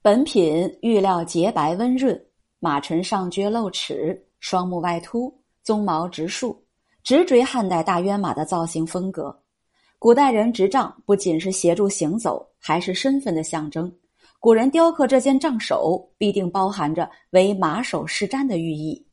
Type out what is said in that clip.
本品玉料洁白温润马唇上撅露齿双目外凸鬃毛直竖直追汉代大渊马的造型风格。古代人执杖不仅是协助行走还是身份的象征。古人雕刻这件杖首必定包含着为马首是瞻的寓意